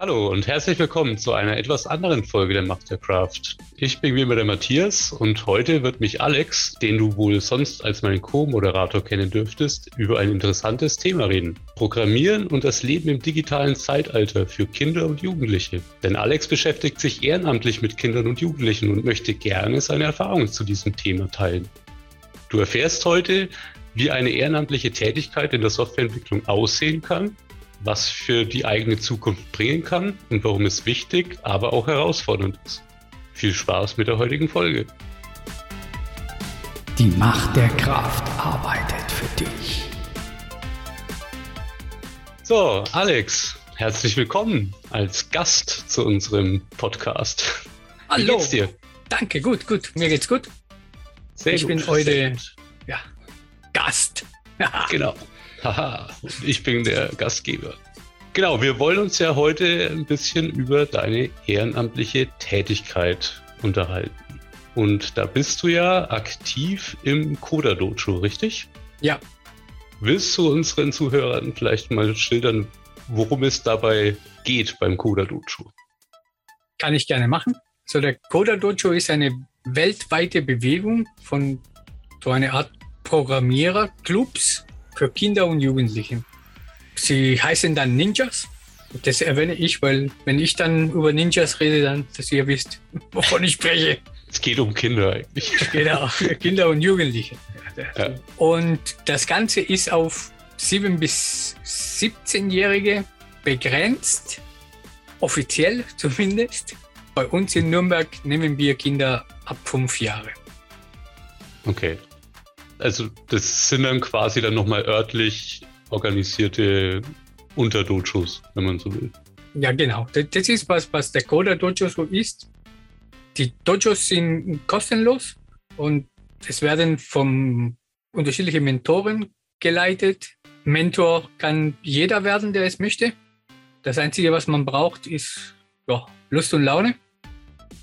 Hallo und herzlich willkommen zu einer etwas anderen Folge der Mastercraft. Ich bin wie immer der Matthias und heute wird mich Alex, den du wohl sonst als meinen Co-Moderator kennen dürftest, über ein interessantes Thema reden. Programmieren und das Leben im digitalen Zeitalter für Kinder und Jugendliche. Denn Alex beschäftigt sich ehrenamtlich mit Kindern und Jugendlichen und möchte gerne seine Erfahrungen zu diesem Thema teilen. Du erfährst heute, wie eine ehrenamtliche Tätigkeit in der Softwareentwicklung aussehen kann was für die eigene Zukunft bringen kann und warum es wichtig, aber auch herausfordernd ist. Viel Spaß mit der heutigen Folge. Die Macht der Kraft arbeitet für dich. So, Alex, herzlich willkommen als Gast zu unserem Podcast. Hallo. Wie geht's dir? Danke, gut, gut. Mir geht's gut. Sehr ich gut. bin heute ja, Gast. genau. Haha, ich bin der Gastgeber. Genau, wir wollen uns ja heute ein bisschen über deine ehrenamtliche Tätigkeit unterhalten. Und da bist du ja aktiv im Coda Dojo, richtig? Ja. Willst du unseren Zuhörern vielleicht mal schildern, worum es dabei geht beim Coda Dojo? Kann ich gerne machen. So, der Coda Dojo ist eine weltweite Bewegung von so einer Art Programmiererclubs, für Kinder und Jugendliche. Sie heißen dann Ninjas. Das erwähne ich, weil wenn ich dann über Ninjas rede, dann, dass ihr wisst, wovon ich spreche. Es geht um Kinder eigentlich. Genau, für Kinder und Jugendliche. Ja. Und das Ganze ist auf 7- bis 17-Jährige begrenzt, offiziell zumindest. Bei uns in Nürnberg nehmen wir Kinder ab fünf Jahre. Okay also das sind dann quasi dann nochmal örtlich organisierte Unterdojos, wenn man so will. Ja, genau. Das ist was, was der Coda Dojo so ist. Die Dojos sind kostenlos und es werden von unterschiedlichen Mentoren geleitet. Mentor kann jeder werden, der es möchte. Das Einzige, was man braucht, ist ja, Lust und Laune,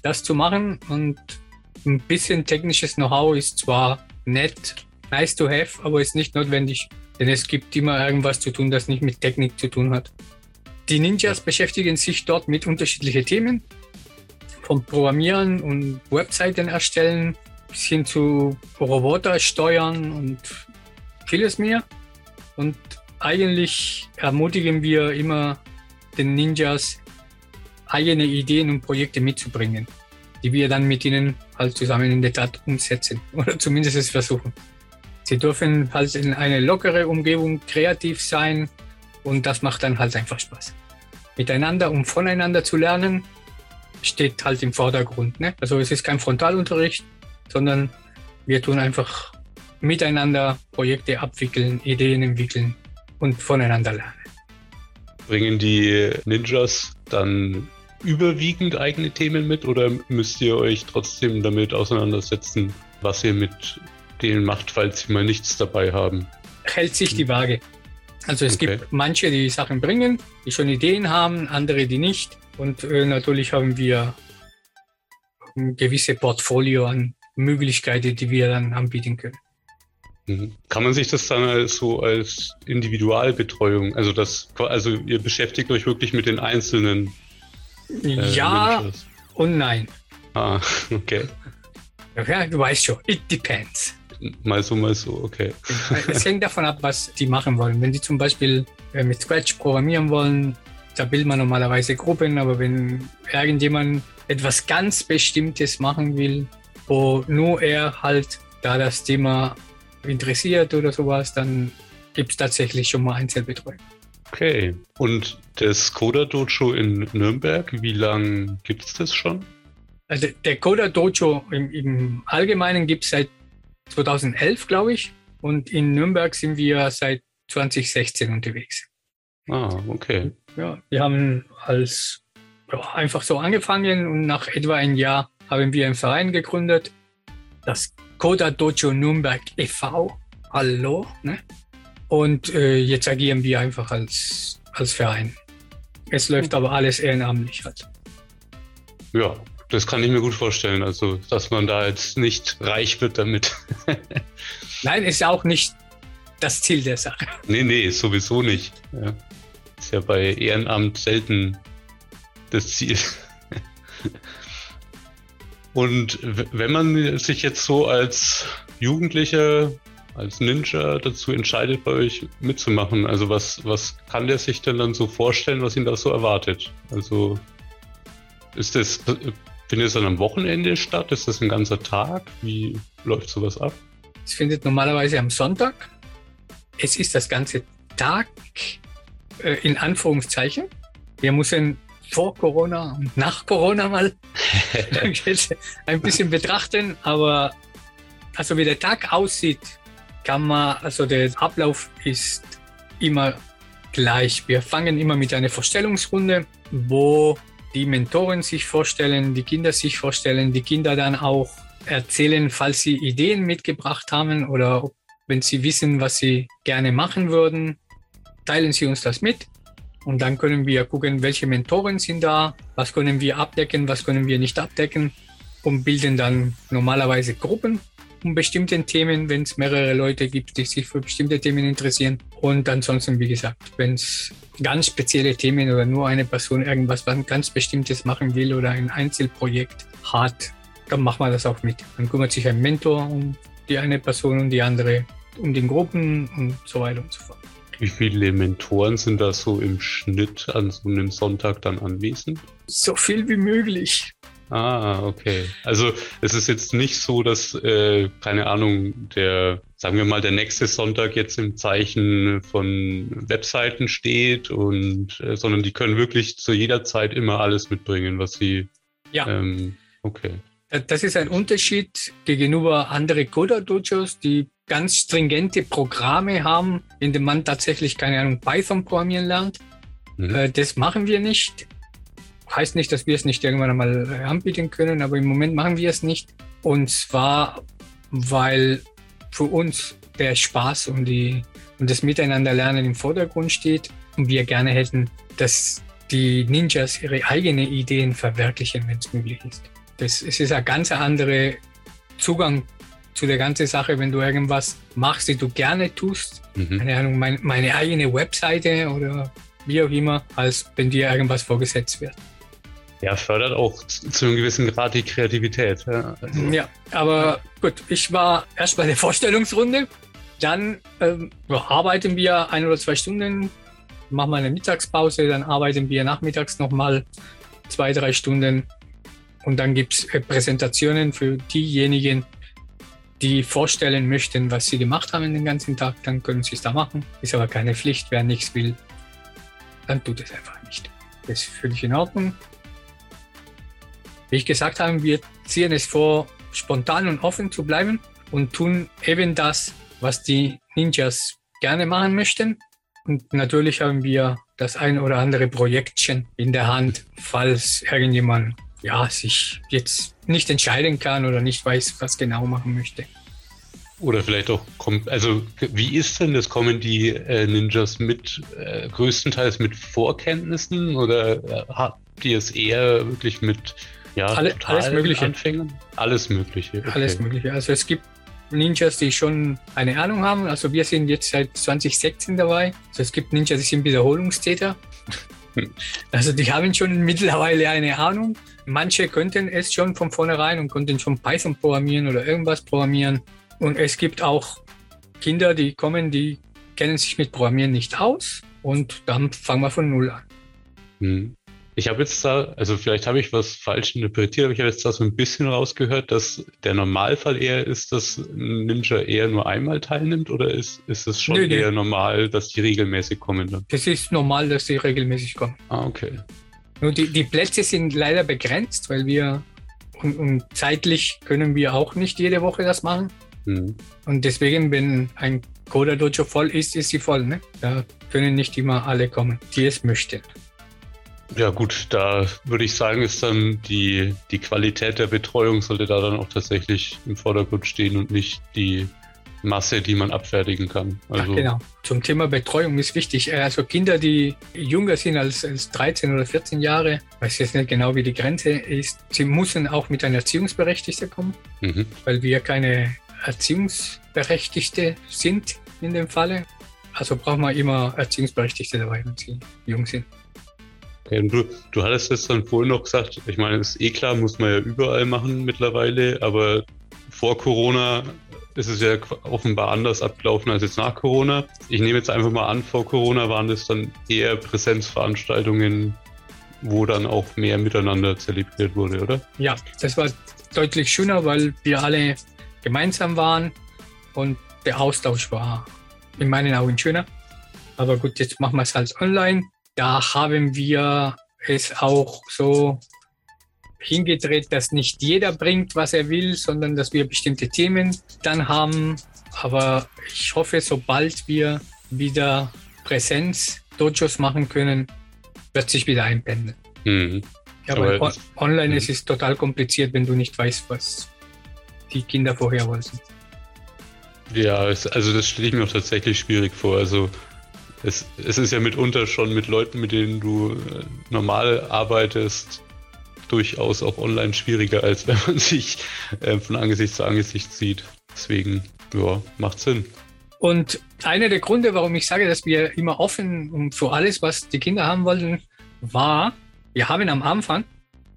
das zu machen. Und ein bisschen technisches Know-how ist zwar nett, nice to have, aber ist nicht notwendig, denn es gibt immer irgendwas zu tun, das nicht mit Technik zu tun hat. Die Ninjas beschäftigen sich dort mit unterschiedlichen Themen, vom Programmieren und Webseiten erstellen bis hin zu Roboter steuern und vieles mehr. Und eigentlich ermutigen wir immer den Ninjas, eigene Ideen und Projekte mitzubringen die wir dann mit ihnen halt zusammen in der Tat umsetzen oder zumindest es versuchen. Sie dürfen halt in eine lockere Umgebung kreativ sein und das macht dann halt einfach Spaß. Miteinander und voneinander zu lernen steht halt im Vordergrund. Ne? Also es ist kein Frontalunterricht, sondern wir tun einfach miteinander Projekte abwickeln, Ideen entwickeln und voneinander lernen. Bringen die Ninjas dann überwiegend eigene Themen mit oder müsst ihr euch trotzdem damit auseinandersetzen, was ihr mit denen macht, falls sie mal nichts dabei haben? Hält sich die Waage. Also es okay. gibt manche, die Sachen bringen, die schon Ideen haben, andere, die nicht. Und äh, natürlich haben wir ein gewisses Portfolio an Möglichkeiten, die wir dann anbieten können. Mhm. Kann man sich das dann so als Individualbetreuung, also das, also ihr beschäftigt euch wirklich mit den einzelnen äh, ja und nein. Ah, okay. Ja, du weißt schon, it depends. Mal so, mal so, okay. Es hängt davon ab, was die machen wollen. Wenn die zum Beispiel äh, mit Scratch programmieren wollen, da bildet man normalerweise Gruppen, aber wenn irgendjemand etwas ganz Bestimmtes machen will, wo nur er halt da das Thema interessiert oder sowas, dann gibt es tatsächlich schon mal Einzelbetreuung. Okay. Und das Coda Dojo in Nürnberg, wie lange gibt es das schon? Also der Coda Dojo im, im Allgemeinen gibt es seit 2011, glaube ich. Und in Nürnberg sind wir seit 2016 unterwegs. Ah, okay. Ja, wir haben als ja, einfach so angefangen und nach etwa ein Jahr haben wir einen Verein gegründet, das Coda Dojo Nürnberg e.V. Hallo, ne? Und äh, jetzt agieren wir einfach als, als Verein. Es läuft aber alles ehrenamtlich halt. Ja, das kann ich mir gut vorstellen. Also, dass man da jetzt nicht reich wird damit. Nein, ist ja auch nicht das Ziel der Sache. Nee, nee, sowieso nicht. Ja. Ist ja bei Ehrenamt selten das Ziel. Und wenn man sich jetzt so als Jugendlicher, als Ninja dazu entscheidet, bei euch mitzumachen, also was, was kann der sich denn dann so vorstellen, was ihn da so erwartet? Also ist das, findet es dann am Wochenende statt? Ist das ein ganzer Tag? Wie läuft sowas ab? Es findet normalerweise am Sonntag. Es ist das ganze Tag äh, in Anführungszeichen. Wir müssen vor Corona und nach Corona mal ein bisschen betrachten, aber also wie der Tag aussieht, kann man, also der Ablauf ist immer gleich. Wir fangen immer mit einer Vorstellungsrunde, wo die Mentoren sich vorstellen, die Kinder sich vorstellen, die Kinder dann auch erzählen, falls sie Ideen mitgebracht haben oder wenn sie wissen, was sie gerne machen würden, teilen sie uns das mit. Und dann können wir gucken, welche Mentoren sind da, was können wir abdecken, was können wir nicht abdecken und bilden dann normalerweise Gruppen um bestimmte Themen, wenn es mehrere Leute gibt, die sich für bestimmte Themen interessieren. Und ansonsten, wie gesagt, wenn es ganz spezielle Themen oder nur eine Person irgendwas was ganz Bestimmtes machen will oder ein Einzelprojekt hat, dann macht man das auch mit. Dann kümmert sich ein Mentor um die eine Person und die andere um den Gruppen und so weiter und so fort. Wie viele Mentoren sind da so im Schnitt an so einem Sonntag dann anwesend? So viel wie möglich. Ah, okay. Also es ist jetzt nicht so, dass, äh, keine Ahnung, der, sagen wir mal, der nächste Sonntag jetzt im Zeichen von Webseiten steht und, äh, sondern die können wirklich zu jeder Zeit immer alles mitbringen, was sie. Ja. Ähm, okay. Das ist ein Unterschied gegenüber anderen Coder-Dojos, die ganz stringente Programme haben, in denen man tatsächlich, keine Ahnung, Python programmieren lernt. Mhm. Äh, das machen wir nicht. Heißt nicht, dass wir es nicht irgendwann einmal äh, anbieten können, aber im Moment machen wir es nicht. Und zwar, weil für uns der Spaß und, die, und das Miteinanderlernen im Vordergrund steht und wir gerne hätten, dass die Ninjas ihre eigenen Ideen verwirklichen, wenn es möglich ist. Das, es ist ein ganz anderer Zugang zu der ganzen Sache, wenn du irgendwas machst, die du gerne tust. Mhm. Keine Ahnung, mein, meine eigene Webseite oder wie auch immer, als wenn dir irgendwas vorgesetzt wird. Ja, fördert auch zu einem gewissen Grad die Kreativität. Ja, also. ja aber gut, ich war erst bei der Vorstellungsrunde. Dann ähm, arbeiten wir ein oder zwei Stunden, machen wir eine Mittagspause, dann arbeiten wir nachmittags nochmal zwei, drei Stunden. Und dann gibt es äh, Präsentationen für diejenigen, die vorstellen möchten, was sie gemacht haben den ganzen Tag, dann können sie es da machen. Ist aber keine Pflicht. Wer nichts will, dann tut es einfach nicht. Das ist völlig in Ordnung. Wie ich gesagt habe, wir ziehen es vor, spontan und offen zu bleiben und tun eben das, was die Ninjas gerne machen möchten. Und natürlich haben wir das ein oder andere Projektchen in der Hand, falls irgendjemand ja, sich jetzt nicht entscheiden kann oder nicht weiß, was genau machen möchte. Oder vielleicht auch, also wie ist denn das? Kommen die äh, Ninjas mit äh, größtenteils mit Vorkenntnissen oder äh, habt ihr es eher wirklich mit ja, Alle, alles Mögliche? Anfängern? Alles Mögliche. Okay. Alles Mögliche. Also es gibt Ninjas, die schon eine Ahnung haben. Also wir sind jetzt seit 2016 dabei. Also es gibt Ninjas, die sind Wiederholungstäter. Also die haben schon mittlerweile eine Ahnung. Manche könnten es schon von vornherein und konnten schon Python programmieren oder irgendwas programmieren. Und es gibt auch Kinder, die kommen, die kennen sich mit Programmieren nicht aus und dann fangen wir von Null an. Hm. Ich habe jetzt da, also vielleicht habe ich was falsch interpretiert, aber ich habe jetzt da so ein bisschen rausgehört, dass der Normalfall eher ist, dass ein Ninja eher nur einmal teilnimmt oder ist, ist es schon nee, eher nee. normal, dass die regelmäßig kommen dann? Das ist normal, dass die regelmäßig kommen. Ah, okay. Nur die, die Plätze sind leider begrenzt, weil wir und, und zeitlich können wir auch nicht jede Woche das machen. Mhm. Und deswegen, wenn ein Coda Dojo voll ist, ist sie voll. Ne? Da können nicht immer alle kommen, die es möchten. Ja gut, da würde ich sagen, ist dann die, die Qualität der Betreuung sollte da dann auch tatsächlich im Vordergrund stehen und nicht die Masse, die man abfertigen kann. Also Ach, genau. Zum Thema Betreuung ist wichtig. Also Kinder, die jünger sind als, als 13 oder 14 Jahre, weiß jetzt nicht genau, wie die Grenze ist, sie müssen auch mit einer Erziehungsberechtigten kommen, mhm. weil wir keine Erziehungsberechtigte sind in dem Falle. Also brauchen wir immer Erziehungsberechtigte dabei, wenn sie jung sind. Okay. Und du, du hattest es dann vorhin noch gesagt, ich meine, ist eh klar, muss man ja überall machen mittlerweile, aber vor Corona ist es ja offenbar anders abgelaufen als jetzt nach Corona. Ich nehme jetzt einfach mal an, vor Corona waren das dann eher Präsenzveranstaltungen, wo dann auch mehr miteinander zelebriert wurde, oder? Ja, das war deutlich schöner, weil wir alle gemeinsam waren und der Austausch war in meinen Augen schöner. Aber gut, jetzt machen wir es halt online. Da haben wir es auch so hingedreht, dass nicht jeder bringt, was er will, sondern dass wir bestimmte Themen dann haben. Aber ich hoffe, sobald wir wieder Präsenz-Dojos machen können, wird sich wieder einpendeln. Mhm. Ja, aber on online mhm. ist es total kompliziert, wenn du nicht weißt, was die Kinder vorher wollten. Ja, also das stelle ich mir auch tatsächlich schwierig vor. Also es, es ist ja mitunter schon mit Leuten, mit denen du äh, normal arbeitest, durchaus auch online schwieriger, als wenn man sich äh, von Angesicht zu Angesicht sieht. Deswegen, ja, macht Sinn. Und einer der Gründe, warum ich sage, dass wir immer offen für alles, was die Kinder haben wollten, war, wir haben am Anfang,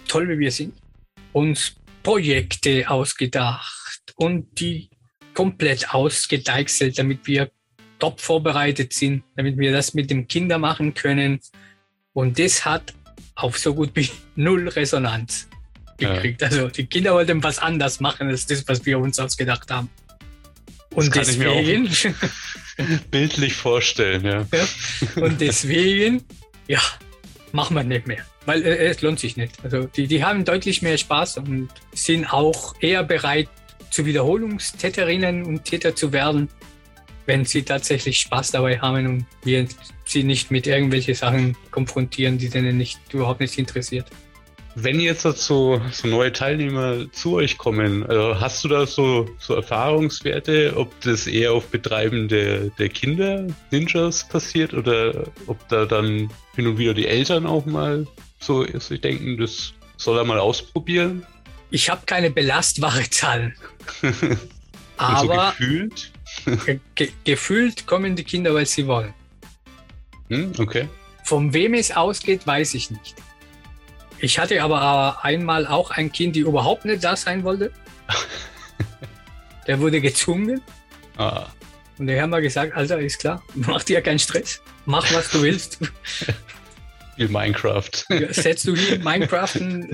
toll wie wir sind, uns Projekte ausgedacht und die komplett ausgedeichselt, damit wir top vorbereitet sind, damit wir das mit den Kindern machen können. Und das hat auf so gut wie null Resonanz gekriegt. Ja. Also die Kinder wollten was anders machen als das, was wir uns ausgedacht haben. Und das deswegen. bildlich vorstellen, ja. ja. Und deswegen, ja, machen wir nicht mehr. Weil äh, es lohnt sich nicht. Also die, die haben deutlich mehr Spaß und sind auch eher bereit, zu Wiederholungstäterinnen und Täter zu werden, wenn sie tatsächlich Spaß dabei haben und wir sie nicht mit irgendwelchen Sachen konfrontieren, die denen nicht überhaupt nicht interessiert. Wenn jetzt so, so neue Teilnehmer zu euch kommen, also hast du da so, so Erfahrungswerte, ob das eher auf Betreiben der, der Kinder Ninjas passiert oder ob da dann hin und wieder die Eltern auch mal so sich denken, das soll er mal ausprobieren? Ich habe keine belastbare Zahlen. Aber so gefühlt? Ge gefühlt kommen die Kinder, weil sie wollen. Hm, okay. Von wem es ausgeht, weiß ich nicht. Ich hatte aber einmal auch ein Kind, die überhaupt nicht da sein wollte. Der wurde gezwungen. Ah. Und der haben wir gesagt, Alter, ist klar, mach dir keinen Stress. Mach, was du willst. Spiel Minecraft. Setzt du hier in Minecraft,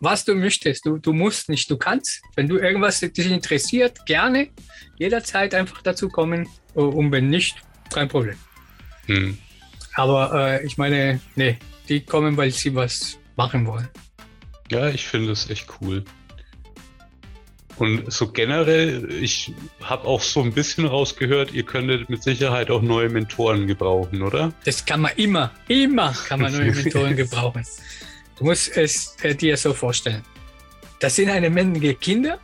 was du möchtest. Du, du musst nicht, du kannst. Wenn du irgendwas dich interessiert, gerne jederzeit einfach dazu kommen. Und wenn nicht, kein Problem. Hm. Aber äh, ich meine, nee, die kommen, weil sie was machen wollen. Ja, ich finde es echt cool. Und so generell, ich habe auch so ein bisschen rausgehört, ihr könntet mit Sicherheit auch neue Mentoren gebrauchen, oder? Das kann man immer, immer kann man neue Mentoren gebrauchen. Du musst es äh, dir so vorstellen. Das sind eine Menge Kinder,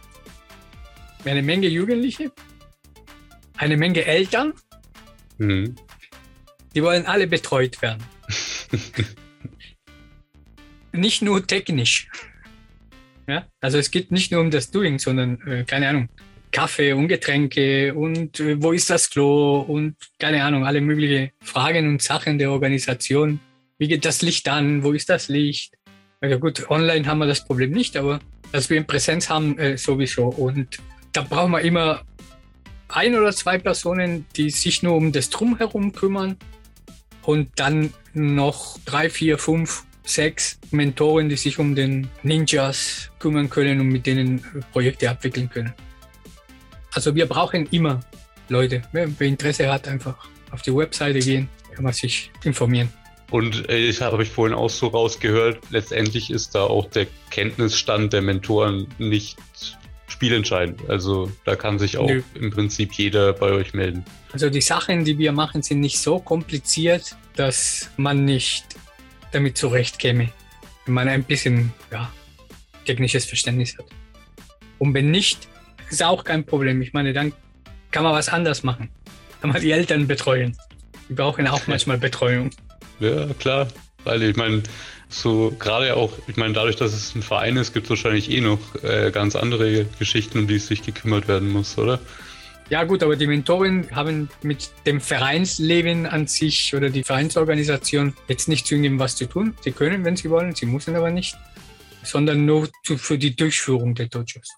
eine Menge Jugendliche, eine Menge Eltern. Mhm. Die wollen alle betreut werden. Nicht nur technisch. Ja? Also es geht nicht nur um das Doing, sondern, äh, keine Ahnung, Kaffee und Getränke und äh, wo ist das Klo und keine Ahnung, alle möglichen Fragen und Sachen der Organisation. Wie geht das Licht an? Wo ist das Licht? Also gut, online haben wir das Problem nicht, aber dass wir in Präsenz haben, äh, sowieso. Und da brauchen wir immer ein oder zwei Personen, die sich nur um das Drumherum kümmern und dann noch drei, vier, fünf sechs Mentoren, die sich um den Ninjas kümmern können und mit denen Projekte abwickeln können. Also wir brauchen immer Leute. Wer, Interesse hat, einfach auf die Webseite gehen, kann man sich informieren. Und äh, ich habe ich vorhin auch so rausgehört, letztendlich ist da auch der Kenntnisstand der Mentoren nicht spielentscheidend. Also da kann sich auch Nö. im Prinzip jeder bei euch melden. Also die Sachen, die wir machen, sind nicht so kompliziert, dass man nicht damit zurechtkäme, wenn man ein bisschen ja, technisches Verständnis hat. Und wenn nicht, ist auch kein Problem. Ich meine, dann kann man was anders machen. Kann man die Eltern betreuen. Die brauchen auch manchmal Betreuung. Ja, klar. Weil ich meine, so gerade auch, ich meine, dadurch, dass es ein Verein ist, gibt es wahrscheinlich eh noch äh, ganz andere Geschichten, um die es sich gekümmert werden muss, oder? Ja gut, aber die Mentoren haben mit dem Vereinsleben an sich oder die Vereinsorganisation jetzt nicht zwingend was zu tun. Sie können, wenn sie wollen, sie müssen aber nicht, sondern nur zu, für die Durchführung der Dojos.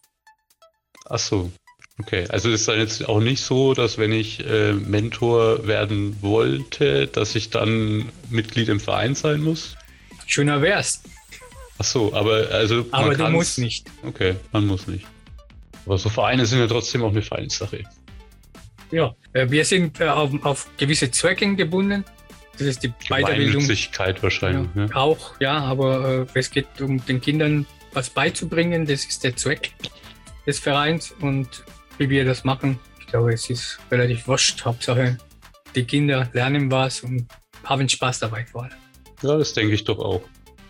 Ach so, okay. Also ist dann jetzt auch nicht so, dass wenn ich äh, Mentor werden wollte, dass ich dann Mitglied im Verein sein muss? Schöner wär's. Ach so, aber also aber du musst nicht. Okay, man muss nicht. Aber so Vereine sind ja trotzdem auch eine Vereinssache. Ja, äh, wir sind äh, auf, auf gewisse Zwecke gebunden. Das ist die Weiterbildung. wahrscheinlich. Ja, ja. Auch, ja, aber äh, es geht um den Kindern was beizubringen. Das ist der Zweck des Vereins und wie wir das machen. Ich glaube, es ist relativ wurscht. Hauptsache, die Kinder lernen was und haben Spaß dabei vor allem. Ja, das denke ich doch auch.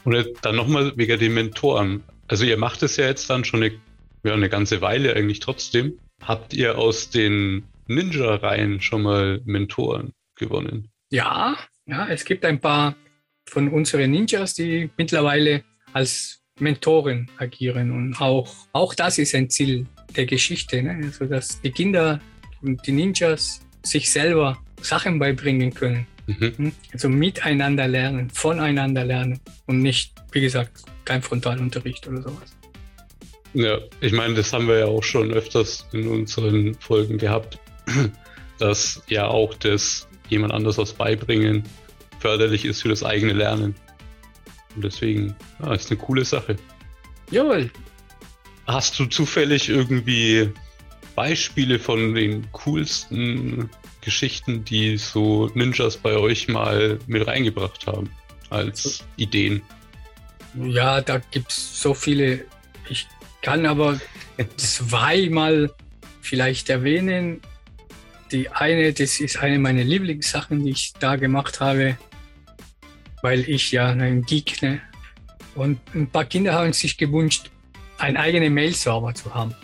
Und dann nochmal wegen den Mentoren. Also ihr macht es ja jetzt dann schon eine, ja, eine ganze Weile eigentlich trotzdem. Habt ihr aus den Ninja-Reihen schon mal Mentoren gewonnen? Ja, ja, es gibt ein paar von unseren Ninjas, die mittlerweile als Mentoren agieren. Und auch, auch das ist ein Ziel der Geschichte, ne? also dass die Kinder und die Ninjas sich selber Sachen beibringen können. Mhm. Hm? Also miteinander lernen, voneinander lernen und nicht, wie gesagt, kein Frontalunterricht oder sowas. Ja, ich meine, das haben wir ja auch schon öfters in unseren Folgen gehabt, dass ja auch das jemand anders was beibringen förderlich ist für das eigene Lernen. Und deswegen ja, ist eine coole Sache. Jawohl. Hast du zufällig irgendwie Beispiele von den coolsten Geschichten, die so Ninjas bei euch mal mit reingebracht haben als Ideen? Ja, da gibt es so viele. Ich kann aber zweimal vielleicht erwähnen. Die eine, das ist eine meiner Lieblingssachen, die ich da gemacht habe, weil ich ja ein Geek, ne? Und ein paar Kinder haben sich gewünscht, einen eigenen Mail-Server zu haben.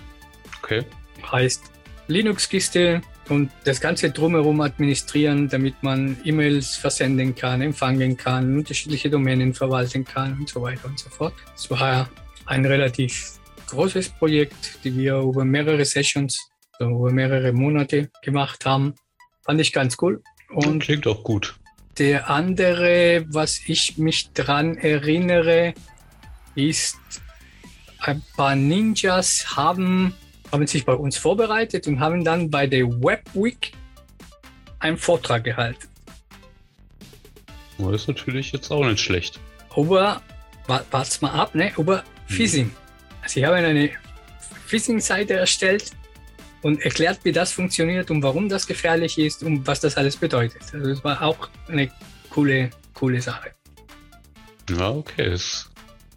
Okay. Heißt Linux-Kiste und das Ganze drumherum administrieren, damit man E-Mails versenden kann, empfangen kann, unterschiedliche Domänen verwalten kann und so weiter und so fort. Es war ein relativ großes Projekt, die wir über mehrere Sessions über mehrere Monate gemacht haben. Fand ich ganz cool. Und klingt auch gut. Der andere, was ich mich dran erinnere, ist, ein paar Ninjas haben, haben sich bei uns vorbereitet und haben dann bei der Webweek einen Vortrag gehalten. Das ist natürlich jetzt auch nicht schlecht. Über, warte mal ab, ne? Über hm. Phishing. Sie haben eine Phishing-Seite erstellt, und erklärt, wie das funktioniert und warum das gefährlich ist und was das alles bedeutet. Also es war auch eine coole, coole Sache. Ja, okay, es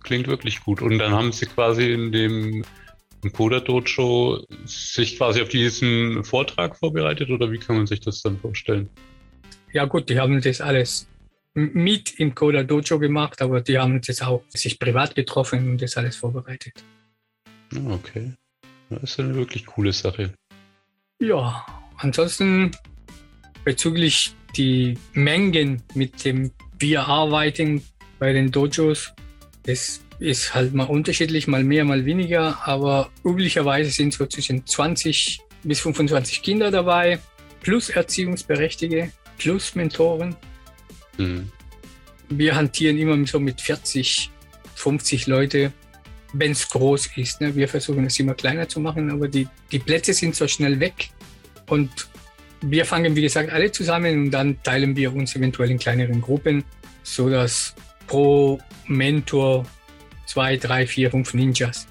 klingt wirklich gut. Und dann haben sie quasi in dem im Coda Dojo sich quasi auf diesen Vortrag vorbereitet oder wie kann man sich das dann vorstellen? Ja gut, die haben das alles mit im Coda Dojo gemacht, aber die haben das auch sich privat getroffen und das alles vorbereitet. Ah, okay. Das ist eine wirklich coole Sache. Ja, ansonsten bezüglich die Mengen, mit dem wir arbeiten bei den Dojos, das ist halt mal unterschiedlich, mal mehr, mal weniger, aber üblicherweise sind so zwischen 20 bis 25 Kinder dabei, plus Erziehungsberechtigte, plus Mentoren. Mhm. Wir hantieren immer so mit 40, 50 Leute wenn es groß ist. Ne? Wir versuchen es immer kleiner zu machen, aber die, die Plätze sind so schnell weg. Und wir fangen, wie gesagt, alle zusammen und dann teilen wir uns eventuell in kleineren Gruppen, sodass pro Mentor zwei, drei, vier, fünf Ninjas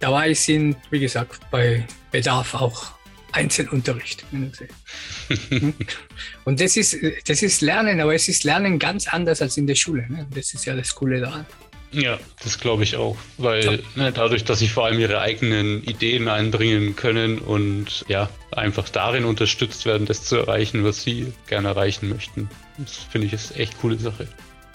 dabei sind. Wie gesagt, bei Bedarf auch Einzelunterricht. und das ist, das ist Lernen, aber es ist Lernen ganz anders als in der Schule. Ne? Das ist ja das Coole daran. Ja, das glaube ich auch, weil ne, dadurch, dass sie vor allem ihre eigenen Ideen einbringen können und ja, einfach darin unterstützt werden, das zu erreichen, was sie gerne erreichen möchten. Das finde ich ist echt coole Sache.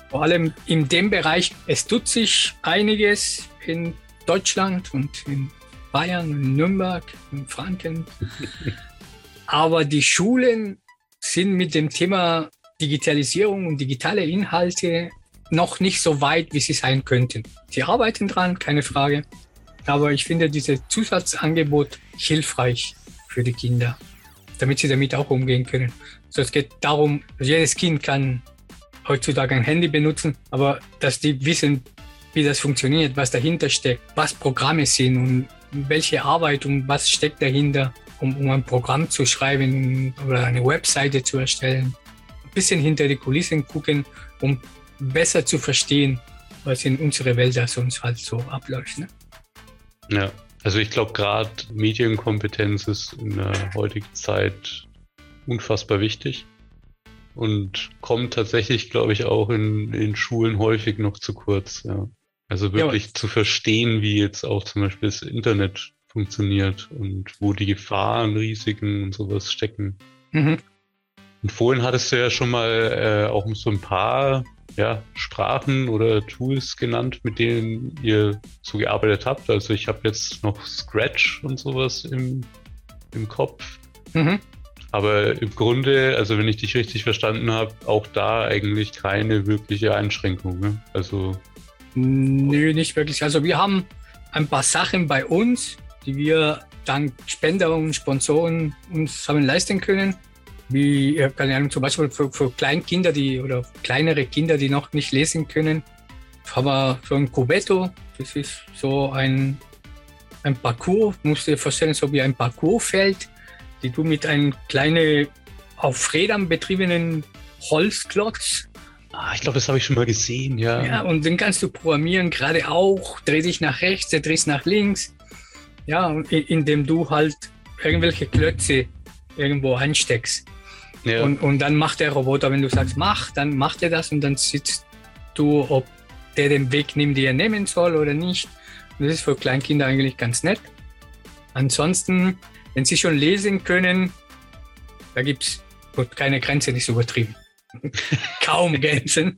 Vor allem in dem Bereich, es tut sich einiges in Deutschland und in Bayern und Nürnberg und Franken. Aber die Schulen sind mit dem Thema Digitalisierung und digitale Inhalte noch nicht so weit, wie sie sein könnten. Sie arbeiten dran, keine Frage. Aber ich finde dieses Zusatzangebot hilfreich für die Kinder. damit sie damit auch umgehen können. Also es geht darum, jedes Kind kann heutzutage ein Handy benutzen, aber dass die wissen, wie das funktioniert, was dahinter steckt, was Programme sind und welche Arbeit und was steckt dahinter, um, um ein Programm zu schreiben oder eine Webseite zu erstellen. Ein bisschen hinter die Kulissen gucken, um besser zu verstehen, was in unserer Welt da sonst halt so abläuft. Ne? Ja, also ich glaube gerade Medienkompetenz ist in der heutigen Zeit unfassbar wichtig und kommt tatsächlich, glaube ich, auch in, in Schulen häufig noch zu kurz. Ja. Also wirklich ja, zu verstehen, wie jetzt auch zum Beispiel das Internet funktioniert und wo die Gefahren, Risiken und sowas stecken. Mhm. Und vorhin hattest du ja schon mal äh, auch so ein paar ja, Sprachen oder Tools genannt, mit denen ihr so gearbeitet habt. Also ich habe jetzt noch Scratch und sowas im, im Kopf. Mhm. Aber im Grunde, also wenn ich dich richtig verstanden habe, auch da eigentlich keine wirkliche Einschränkung. Ne? Also. Nö, nicht wirklich. Also wir haben ein paar Sachen bei uns, die wir dank Spender und Sponsoren uns haben leisten können. Wie, keine Ahnung, zum Beispiel für, für Kleinkinder, die oder kleinere Kinder, die noch nicht lesen können, haben wir so ein Cubetto. Das ist so ein, ein Parcours, musst du dir vorstellen, so wie ein Parcoursfeld die du mit einem kleinen auf Rädern betriebenen Holzklotz. Ah, ich glaube, das habe ich schon mal gesehen, ja. Ja, und den kannst du programmieren, gerade auch, dreh dich nach rechts, drehst nach links. Ja, indem du halt irgendwelche Klötze irgendwo einsteckst. Ja. Und, und dann macht der Roboter, wenn du sagst, mach, dann macht er das und dann sitzt du, ob der den Weg nimmt, den er nehmen soll oder nicht. Und das ist für Kleinkinder eigentlich ganz nett. Ansonsten wenn Sie schon lesen können, da gibt es keine Grenze, nicht übertrieben. Kaum Grenzen.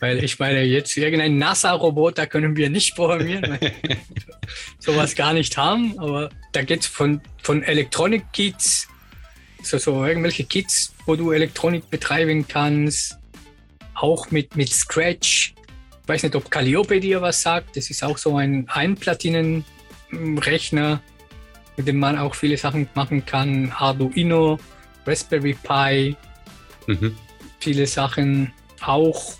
weil ich meine, jetzt irgendein NASA-Roboter können wir nicht programmieren, weil sowas gar nicht haben. Aber da geht es von, von Elektronik-Kits, so, so irgendwelche Kits, wo du Elektronik betreiben kannst, auch mit, mit Scratch. Ich weiß nicht, ob Calliope dir was sagt. Das ist auch so ein Einplatinen-Rechner mit dem man auch viele Sachen machen kann. Arduino, Raspberry Pi, mhm. viele Sachen auch.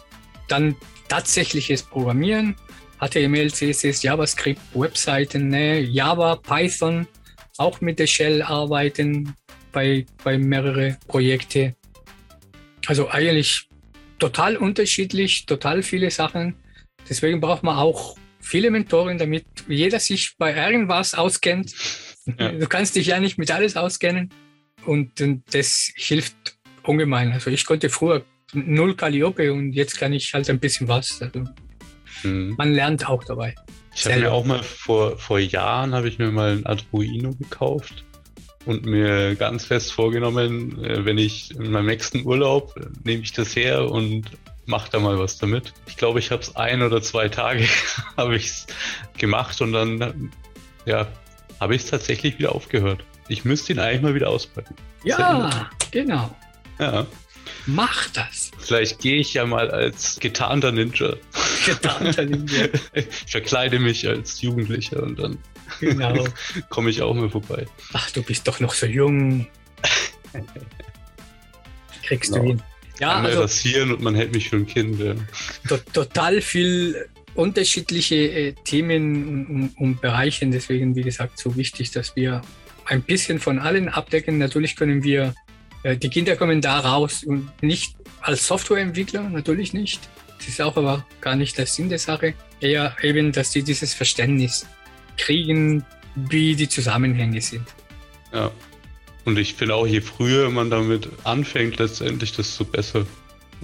Dann tatsächliches Programmieren, HTML, CSS, JavaScript, Webseiten, ne? Java, Python, auch mit der Shell arbeiten bei, bei mehrere Projekte. Also eigentlich total unterschiedlich, total viele Sachen. Deswegen braucht man auch viele Mentoren, damit jeder sich bei irgendwas auskennt ja. Du kannst dich ja nicht mit alles auskennen und, und das hilft ungemein. Also ich konnte früher null Calliope und jetzt kann ich halt ein bisschen was. Also mhm. Man lernt auch dabei. Ich habe mir auch mal vor, vor Jahren habe ich mir mal ein Arduino gekauft und mir ganz fest vorgenommen, äh, wenn ich in meinem nächsten Urlaub äh, nehme ich das her und mache da mal was damit. Ich glaube, ich habe es ein oder zwei Tage habe ich gemacht und dann ja habe ich es tatsächlich wieder aufgehört. Ich müsste ihn eigentlich mal wieder auspacken. Ja, genau. Ja. Mach das. Vielleicht gehe ich ja mal als getarnter Ninja. Getarnter Ninja. ich verkleide mich als Jugendlicher und dann genau. komme ich auch mal vorbei. Ach, du bist doch noch so jung. Kriegst genau. du ihn. Ja, Einmal also, rasieren und man hält mich für ein Kind. Ja. To total viel unterschiedliche äh, Themen und, und, und Bereiche. Deswegen, wie gesagt, so wichtig, dass wir ein bisschen von allen abdecken. Natürlich können wir, äh, die Kinder kommen da raus und nicht als Softwareentwickler, natürlich nicht. Das ist auch aber gar nicht der Sinn der Sache. Eher eben, dass sie dieses Verständnis kriegen, wie die Zusammenhänge sind. Ja. Und ich finde auch, je früher man damit anfängt, letztendlich, desto besser.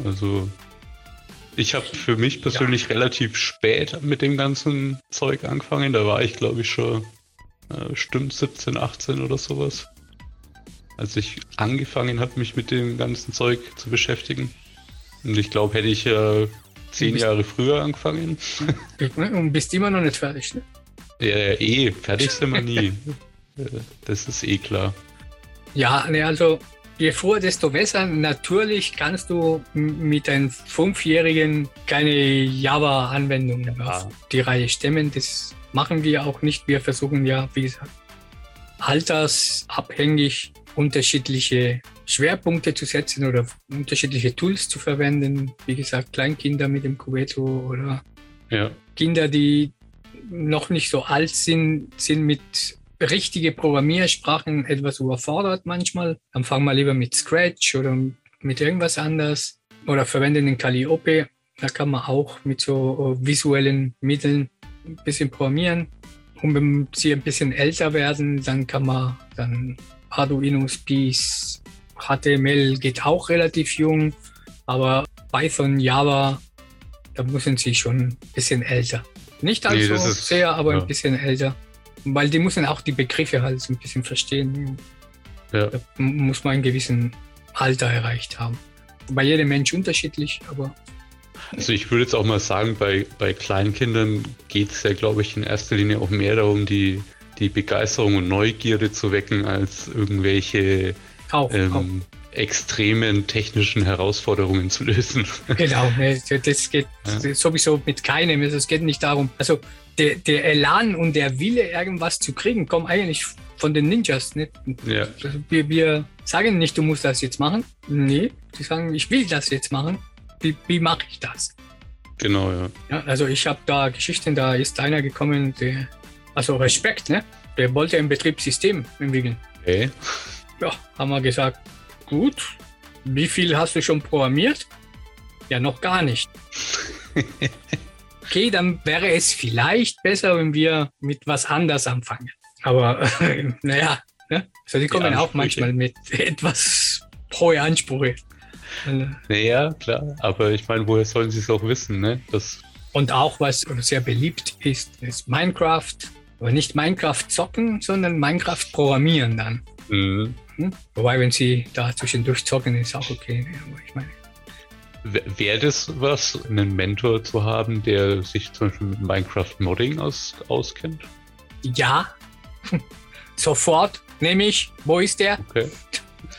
Also ich habe für mich persönlich ja. relativ spät mit dem ganzen Zeug angefangen. Da war ich, glaube ich, schon äh, stimmt 17, 18 oder sowas. Als ich angefangen habe, mich mit dem ganzen Zeug zu beschäftigen. Und ich glaube, hätte ich äh, zehn Jahre früher angefangen. Und bist immer noch nicht fertig, ne? Ja, ja eh, fertig sind wir nie. Das ist eh klar. Ja, ne, also Je früher, desto besser. Natürlich kannst du mit einem Fünfjährigen keine Java-Anwendung ja. auf die Reihe stemmen. Das machen wir auch nicht. Wir versuchen ja, wie gesagt, altersabhängig unterschiedliche Schwerpunkte zu setzen oder unterschiedliche Tools zu verwenden. Wie gesagt, Kleinkinder mit dem Cubeto oder ja. Kinder, die noch nicht so alt sind, sind mit richtige Programmiersprachen etwas überfordert manchmal. Dann fangen wir lieber mit Scratch oder mit irgendwas anders oder verwenden den Calliope. Da kann man auch mit so äh, visuellen Mitteln ein bisschen programmieren. Und wenn sie ein bisschen älter werden, dann kann man dann Arduino Spice, HTML geht auch relativ jung, aber Python, Java, da müssen sie schon ein bisschen älter. Nicht allzu nee, sehr, aber ja. ein bisschen älter. Weil die müssen auch die Begriffe halt so ein bisschen verstehen. Ja. Da muss man einen gewissen Alter erreicht haben. Bei jedem Mensch unterschiedlich, aber. Also ich würde jetzt auch mal sagen, bei, bei Kleinkindern geht es ja, glaube ich, in erster Linie auch mehr darum, die, die Begeisterung und Neugierde zu wecken, als irgendwelche auch, ähm, auch. Extremen technischen Herausforderungen zu lösen. Genau, das geht ja. sowieso mit keinem. Also es geht nicht darum, also der, der Elan und der Wille, irgendwas zu kriegen, kommt eigentlich von den Ninjas. Nicht? Ja. Also wir, wir sagen nicht, du musst das jetzt machen. Nee, die sagen, ich will das jetzt machen. Wie, wie mache ich das? Genau, ja. ja also ich habe da Geschichten, da ist einer gekommen, der, also Respekt, ne? Der wollte ein Betriebssystem entwickeln. Okay. Ja, haben wir gesagt, gut, wie viel hast du schon programmiert? Ja, noch gar nicht. okay, dann wäre es vielleicht besser, wenn wir mit was anders anfangen. Aber äh, naja, ne? also die kommen die auch manchmal mit etwas hohe Ansprüche. Naja, klar, aber ich meine, woher sollen sie es auch wissen, ne? Das Und auch was sehr beliebt ist, ist Minecraft. Aber nicht Minecraft zocken, sondern Minecraft programmieren dann. Mhm. Hm? Wobei, wenn sie da zwischendurch zocken, ist auch okay. Aber ich meine, Wäre das was, einen Mentor zu haben, der sich zum Beispiel mit Minecraft-Modding aus, auskennt? Ja, sofort nehme ich. Wo ist der? Okay.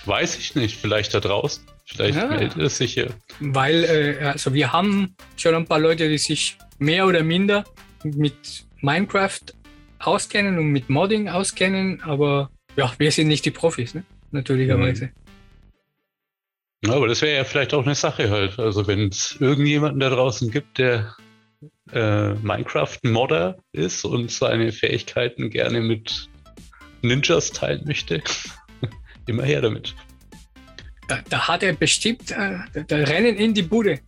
Weiß ich nicht, vielleicht da draußen. Vielleicht ja. meldet er sich hier. Weil, äh, also wir haben schon ein paar Leute, die sich mehr oder minder mit Minecraft auskennen und mit Modding auskennen, aber ja, wir sind nicht die Profis, ne? natürlicherweise. Mhm. Ja, aber das wäre ja vielleicht auch eine Sache halt. Also wenn es irgendjemanden da draußen gibt, der äh, Minecraft-Modder ist und seine Fähigkeiten gerne mit Ninjas teilen möchte, immer her damit. Da, da, hat er bestimmt, äh, da, da, rennen in die Bude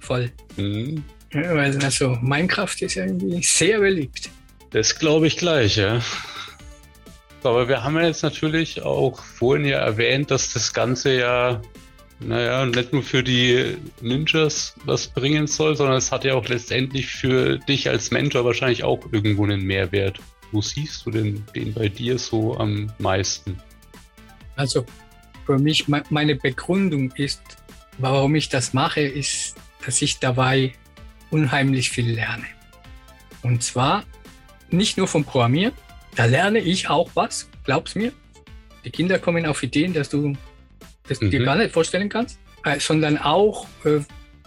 voll. Mhm. Ja, weil also Minecraft ist irgendwie sehr beliebt. Das glaube ich gleich, ja. Aber wir haben ja jetzt natürlich auch vorhin ja erwähnt, dass das Ganze ja naja, nicht nur für die Ninjas was bringen soll, sondern es hat ja auch letztendlich für dich als Mentor wahrscheinlich auch irgendwo einen Mehrwert. Wo siehst du denn den bei dir so am meisten? Also für mich, meine Begründung ist, warum ich das mache, ist, dass ich dabei unheimlich viel lerne. Und zwar nicht nur vom Programmieren, da lerne ich auch was, glaub's mir. Die Kinder kommen auf Ideen, dass du das mhm. dir gar nicht vorstellen kannst, äh, sondern auch äh,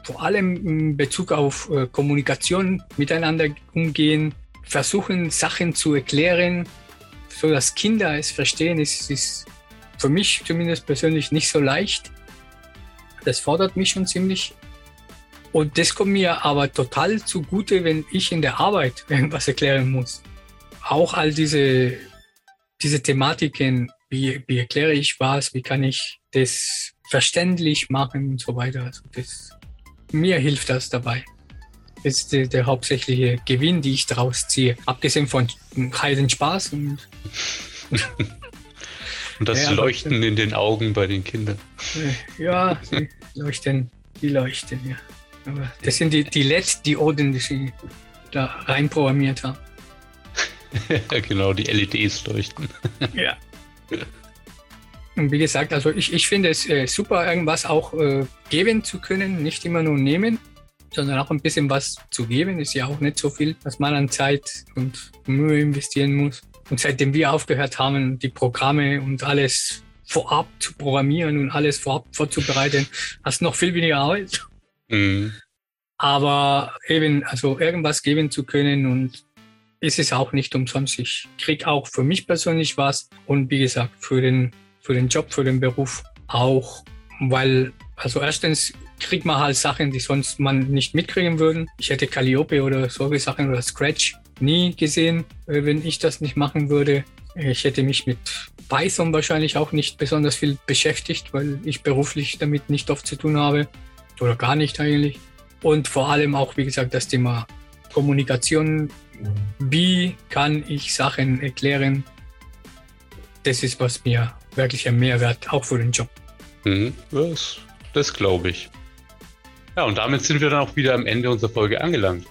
vor allem in Bezug auf äh, Kommunikation, miteinander umgehen, versuchen Sachen zu erklären, so dass Kinder es verstehen, ist, ist für mich zumindest persönlich nicht so leicht. Das fordert mich schon ziemlich. Und das kommt mir aber total zugute, wenn ich in der Arbeit irgendwas erklären muss. Auch all diese, diese Thematiken, wie, wie erkläre ich was, wie kann ich das verständlich machen und so weiter. Also das, mir hilft das dabei. Das ist der, der hauptsächliche Gewinn, die ich daraus ziehe. Abgesehen von heilen Spaß und. und das ja, Leuchten in den Augen bei den Kindern. Ja, sie leuchten, die leuchten, ja. Aber das sind die, die LED-Dioden, die sie da reinprogrammiert haben. Ja, genau, die LEDs leuchten. ja. Und wie gesagt, also ich, ich finde es äh, super, irgendwas auch äh, geben zu können, nicht immer nur nehmen, sondern auch ein bisschen was zu geben. Ist ja auch nicht so viel, was man an Zeit und Mühe investieren muss. Und seitdem wir aufgehört haben, die Programme und alles vorab zu programmieren und alles vorab vorzubereiten, hast du noch viel weniger Arbeit. Mhm. Aber eben, also irgendwas geben zu können und ist es auch nicht umsonst. Ich kriege auch für mich persönlich was und wie gesagt, für den für den Job, für den Beruf auch, weil, also erstens kriegt man halt Sachen, die sonst man nicht mitkriegen würden. Ich hätte Calliope oder solche Sachen oder Scratch nie gesehen, äh, wenn ich das nicht machen würde. Ich hätte mich mit Python wahrscheinlich auch nicht besonders viel beschäftigt, weil ich beruflich damit nicht oft zu tun habe oder gar nicht eigentlich. Und vor allem auch, wie gesagt, das Thema Kommunikation. Wie kann ich Sachen erklären? Das ist, was mir wirklich ein Mehrwert auch für den Job. Mhm, das, das glaube ich. Ja, und damit sind wir dann auch wieder am Ende unserer Folge angelangt.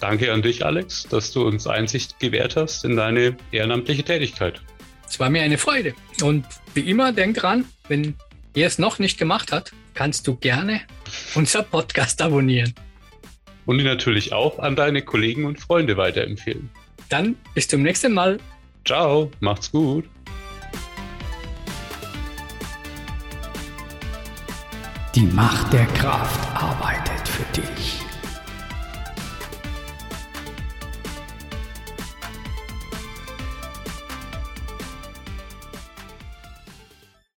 Danke an dich, Alex, dass du uns Einsicht gewährt hast in deine ehrenamtliche Tätigkeit. Es war mir eine Freude. Und wie immer, denk dran, wenn ihr es noch nicht gemacht habt, kannst du gerne unser Podcast abonnieren. Und ihn natürlich auch an deine Kollegen und Freunde weiterempfehlen. Dann bis zum nächsten Mal. Ciao, macht's gut. Die Macht der Kraft arbeitet.